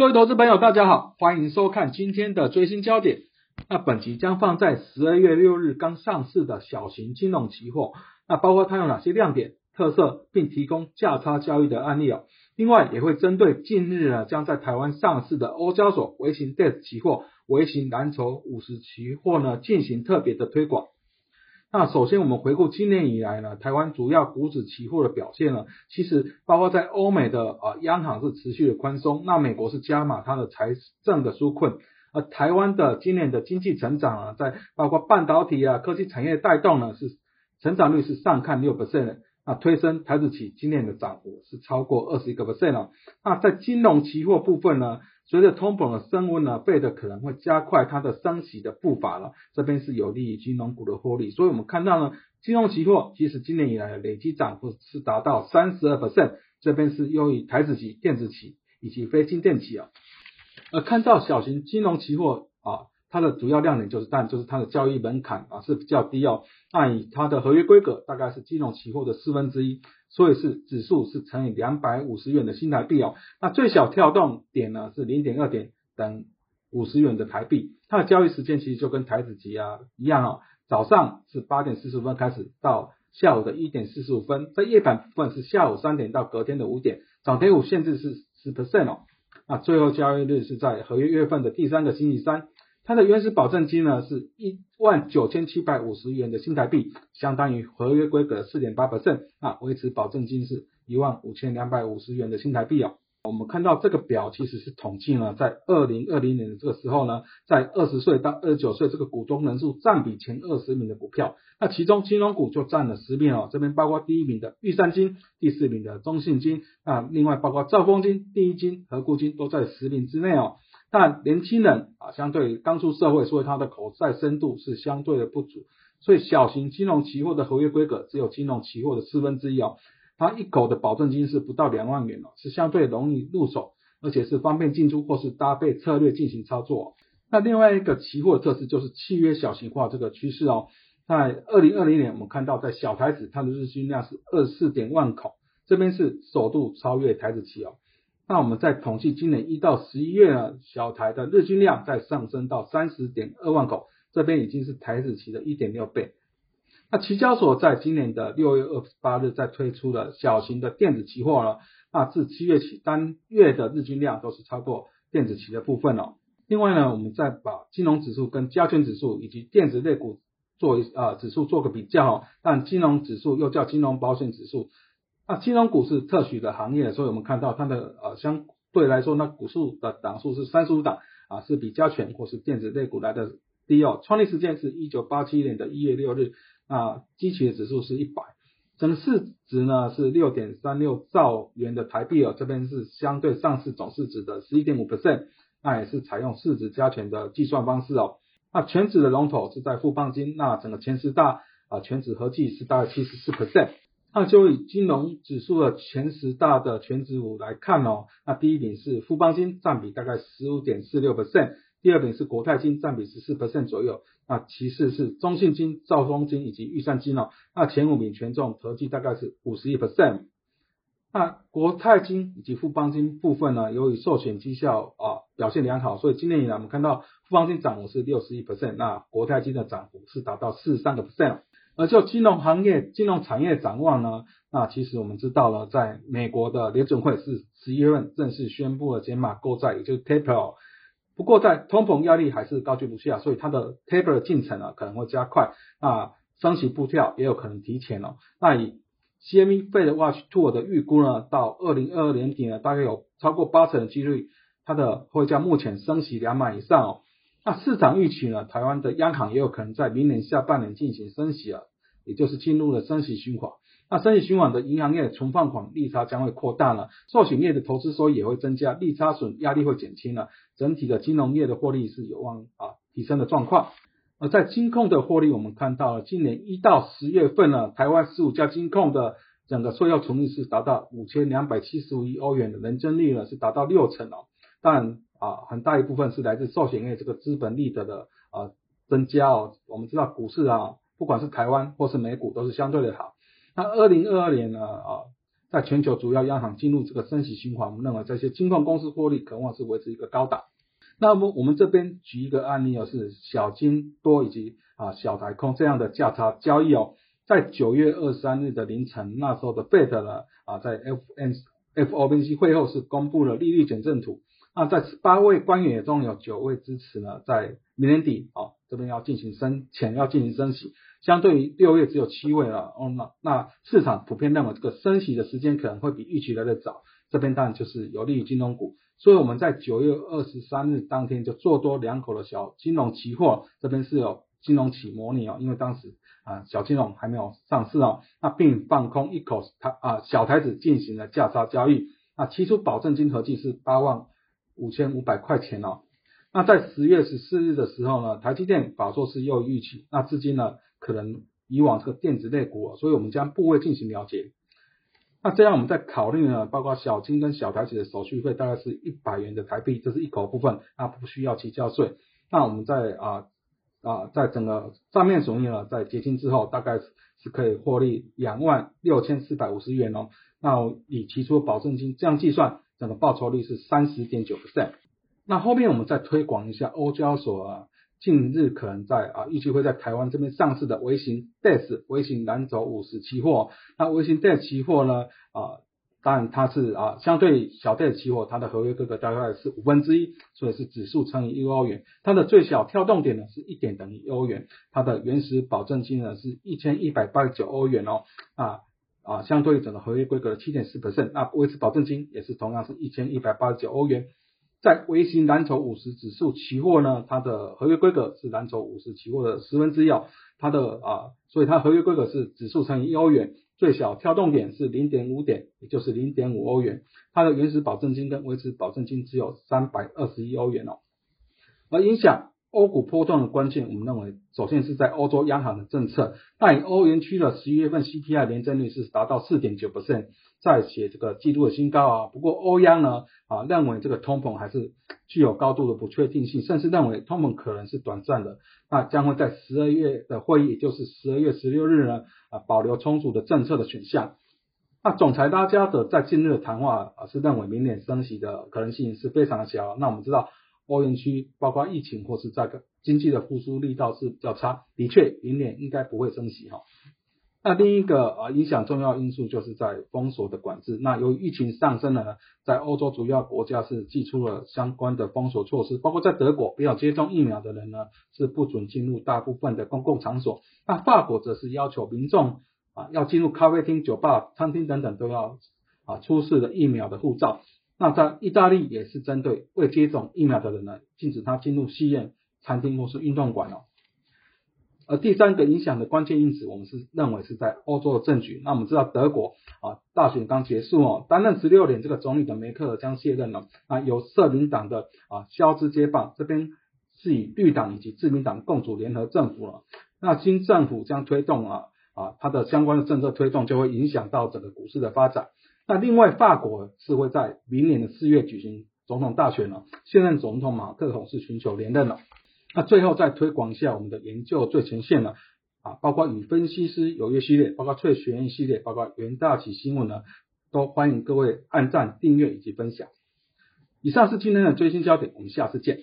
各位投资朋友，大家好，欢迎收看今天的最新焦点。那本集将放在十二月六日刚上市的小型金融期货，那包括它有哪些亮点、特色，并提供价差交易的案例哦。另外也会针对近日呢将在台湾上市的欧交所微型 DEX 期货、微型蓝筹五十期货呢进行特别的推广。那首先我们回顾今年以来呢，台湾主要股指期货的表现呢，其实包括在欧美的啊央行是持续的宽松，那美国是加码它的财政的纾困，而台湾的今年的经济成长啊，在包括半导体啊科技产业带动呢，是成长率是上看六 percent。那推升台子期今年的涨幅是超过二十一个 percent 哦。那在金融期货部分呢，随着通膨的升温呢，费的可能会加快它的升息的步伐了。这边是有利于金融股的获利，所以我们看到呢，金融期货其实今年以来的累计涨幅是达到三十二 percent，这边是优于台子期、电子期以及非金电期啊。而看到小型金融期货啊。它的主要亮点就是，但就是它的交易门槛啊是比较低哦。那以它的合约规格大概是金融期货的四分之一，所以是指数是乘以两百五十元的新台币哦。那最小跳动点呢是零点二点等五十元的台币。它的交易时间其实就跟台子期啊一样哦，早上是八点四十分开始到下午的一点四十五分，在夜盘部分是下午三点到隔天的五点，涨跌幅限制是十 percent 哦。那最后交易日是在合约月份的第三个星期三。它的原始保证金呢是一万九千七百五十元的新台币，相当于合约规格四点八 percent 啊，维持保证金是一万五千两百五十元的新台币哦。我们看到这个表其实是统计了在二零二零年的这个时候呢，在二十岁到二十九岁这个股东人数占比前二十名的股票，那其中金融股就占了十名哦，这边包括第一名的玉山金，第四名的中信金啊，另外包括兆丰金、第一金、和固金都在十名之内哦。但年轻人啊，相对刚出社会，所以他的口袋深度是相对的不足，所以小型金融期货的合约规格只有金融期货的四分之一哦，它一口的保证金是不到两万元哦，是相对容易入手，而且是方便进出或是搭配策略进行操作。那另外一个期货的特质就是契约小型化这个趋势哦，在二零二零年我们看到在小台子它的日均量是二四点万口，这边是首度超越台子期哦。那我们在统计今年一到十一月呢，小台的日均量在上升到三十点二万口，这边已经是台子期的一点六倍。那期交所在今年的六月二十八日再推出了小型的电子期货了，那自七月起单月的日均量都是超过电子期的部分哦。另外呢，我们再把金融指数跟加权指数以及电子类股做啊指数做个比较，但金融指数又叫金融保险指数。那金融股是特许的行业，所以我们看到它的呃相对来说，那股数的档数是三十五档啊，是比加权或是电子类股来的低哦。创立时间是一九八七年的一月六日，啊，基期的指数是一百，整市值呢是六点三六兆元的台币哦，这边是相对上市总市值的十一点五 percent，那也是采用市值加权的计算方式哦。那全指的龙头是在富邦金，那整个前十大啊全指合计是大概七十四 percent。那就以金融指数的前十大的全指股来看哦，那第一名是富邦金，占比大概十五点四六 percent，第二名是国泰金，占比十四 percent 左右，那其次是中信金、兆丰金以及预算金哦，那前五名权重合计大概是五十一 percent。那国泰金以及富邦金部分呢，由于寿险绩效啊表现良好，所以今年以来我们看到富邦金涨幅是六十一 percent，那国泰金的涨幅是达到四十三个 percent。而就金融行业、金融产业展望呢，那其实我们知道了，在美国的联准会是十一月份正式宣布了减码购债，也就是 taper。不过在通膨压力还是高居不下，所以它的 taper 的进程啊可能会加快，那升息步调也有可能提前哦。那以 CME Fed Watch Tool 的预估呢，到二零二二年底呢，大概有超过八成的几率，它的会在目前升息两码以上哦。那市场预期呢，台湾的央行也有可能在明年下半年进行升息啊。也就是进入了升息循环，那升息循环的银行业存放款利差将会扩大了，寿险业的投资收益也会增加，利差损压力会减轻了，整体的金融业的获利是有望啊提升的状况。而在金控的获利，我们看到了今年一到十月份呢，台湾十五家金控的整个税后纯益是达到五千两百七十五亿欧元的，年增率呢是达到六成哦。但啊很大一部分是来自寿险业这个资本利得的啊增加哦。我们知道股市啊。不管是台湾或是美股都是相对的好。那二零二二年呢啊，在全球主要央行进入这个升息循环，我们认为这些金控公司获利可望是维持一个高档。那么我们这边举一个案例哦，是小金多以及啊小台空这样的价差交易哦，在九月二十三日的凌晨，那时候的 Fed 呢啊在 F N FOMC 会后是公布了利率减震图。那在八位官员中有九位支持呢，在明年底哦这边要进行升前要进行升息，相对于六月只有七位了哦那那市场普遍认为这个升息的时间可能会比预期来的早，这边当然就是有利于金融股，所以我们在九月二十三日当天就做多两口的小金融期货，这边是有金融企模拟哦，因为当时啊小金融还没有上市哦，那并放空一口台啊小台子进行了价差交易，那期初保证金合计是八万。五千五百块钱哦，那在十月十四日的时候呢，台积电法说是又预期，那至今呢可能以往这个电子类股，所以我们将部位进行了解。那这样我们在考虑呢，包括小金跟小台子的手续费大概是一百元的台币，这是一口部分，那不需要提交税。那我们在啊啊在整个账面损益呢，在结清之后，大概是可以获利两万六千四百五十元哦。那以提出保证金这样计算。整个报酬率是三十点九 percent。那后面我们再推广一下欧交所啊，近日可能在啊预计会在台湾这边上市的微型 DEX 微型蓝筹五十期货。那微型 DEX 期货呢啊，当然它是啊相对小 DEX 期货，它的合约规格大概是五分之一，所以是指数乘以一欧元。它的最小跳动点呢是一点等于一欧元。它的原始保证金呢是一千一百八十九欧元哦啊。啊，相对于整个合约规格的七点四 percent，那维持保证金也是同样是一千一百八十九欧元。在微型蓝筹五十指数期货呢，它的合约规格是蓝筹五十期货的十分之一，它的啊，所以它合约规格是指数乘以一欧元，最小跳动点是零点五点，也就是零点五欧元。它的原始保证金跟维持保证金只有三百二十一欧元哦，而影响。欧股波动的关键，我们认为首先是在欧洲央行的政策。那以欧元区的十一月份 CPI 年增率是达到四点九 percent，在写这个季度的新高啊。不过欧央呢啊认为这个通膨还是具有高度的不确定性，甚至认为通膨可能是短暂的。那将会在十二月的会议，也就是十二月十六日呢啊保留充足的政策的选项。那总裁拉加德在近日的谈话啊是认为明年升息的可能性是非常的小。那我们知道。欧元区包括疫情或是这个经济的复苏力道是比较差，的确明年应该不会升息哈。那另一个啊影响重要因素就是在封锁的管制。那由于疫情上升了呢，在欧洲主要国家是寄出了相关的封锁措施，包括在德国，没有接种疫苗的人呢是不准进入大部分的公共场所。那法国则是要求民众啊要进入咖啡厅、酒吧、餐厅等等都要啊出示的疫苗的护照。那在意大利也是针对未接种疫苗的人呢，禁止他进入戏院、餐厅或是运动馆哦。而第三个影响的关键因子，我们是认为是在欧洲的政局。那我们知道德国啊大选刚结束哦，担任十六年这个总理的梅克尔将卸任了，啊由社民党的啊肖兹接棒，这边是以绿党以及自民党共组联合政府了。那新政府将推动啊啊它的相关的政策推动，就会影响到整个股市的发展。那另外，法国是会在明年的四月举行总统大选了，现任总统马克龙是寻求连任了。那最后再推广一下我们的研究最前线了啊，包括与分析师有约系列，包括翠学院系列，包括元大旗新闻呢，都欢迎各位按赞、订阅以及分享。以上是今天的最新焦点，我们下次见。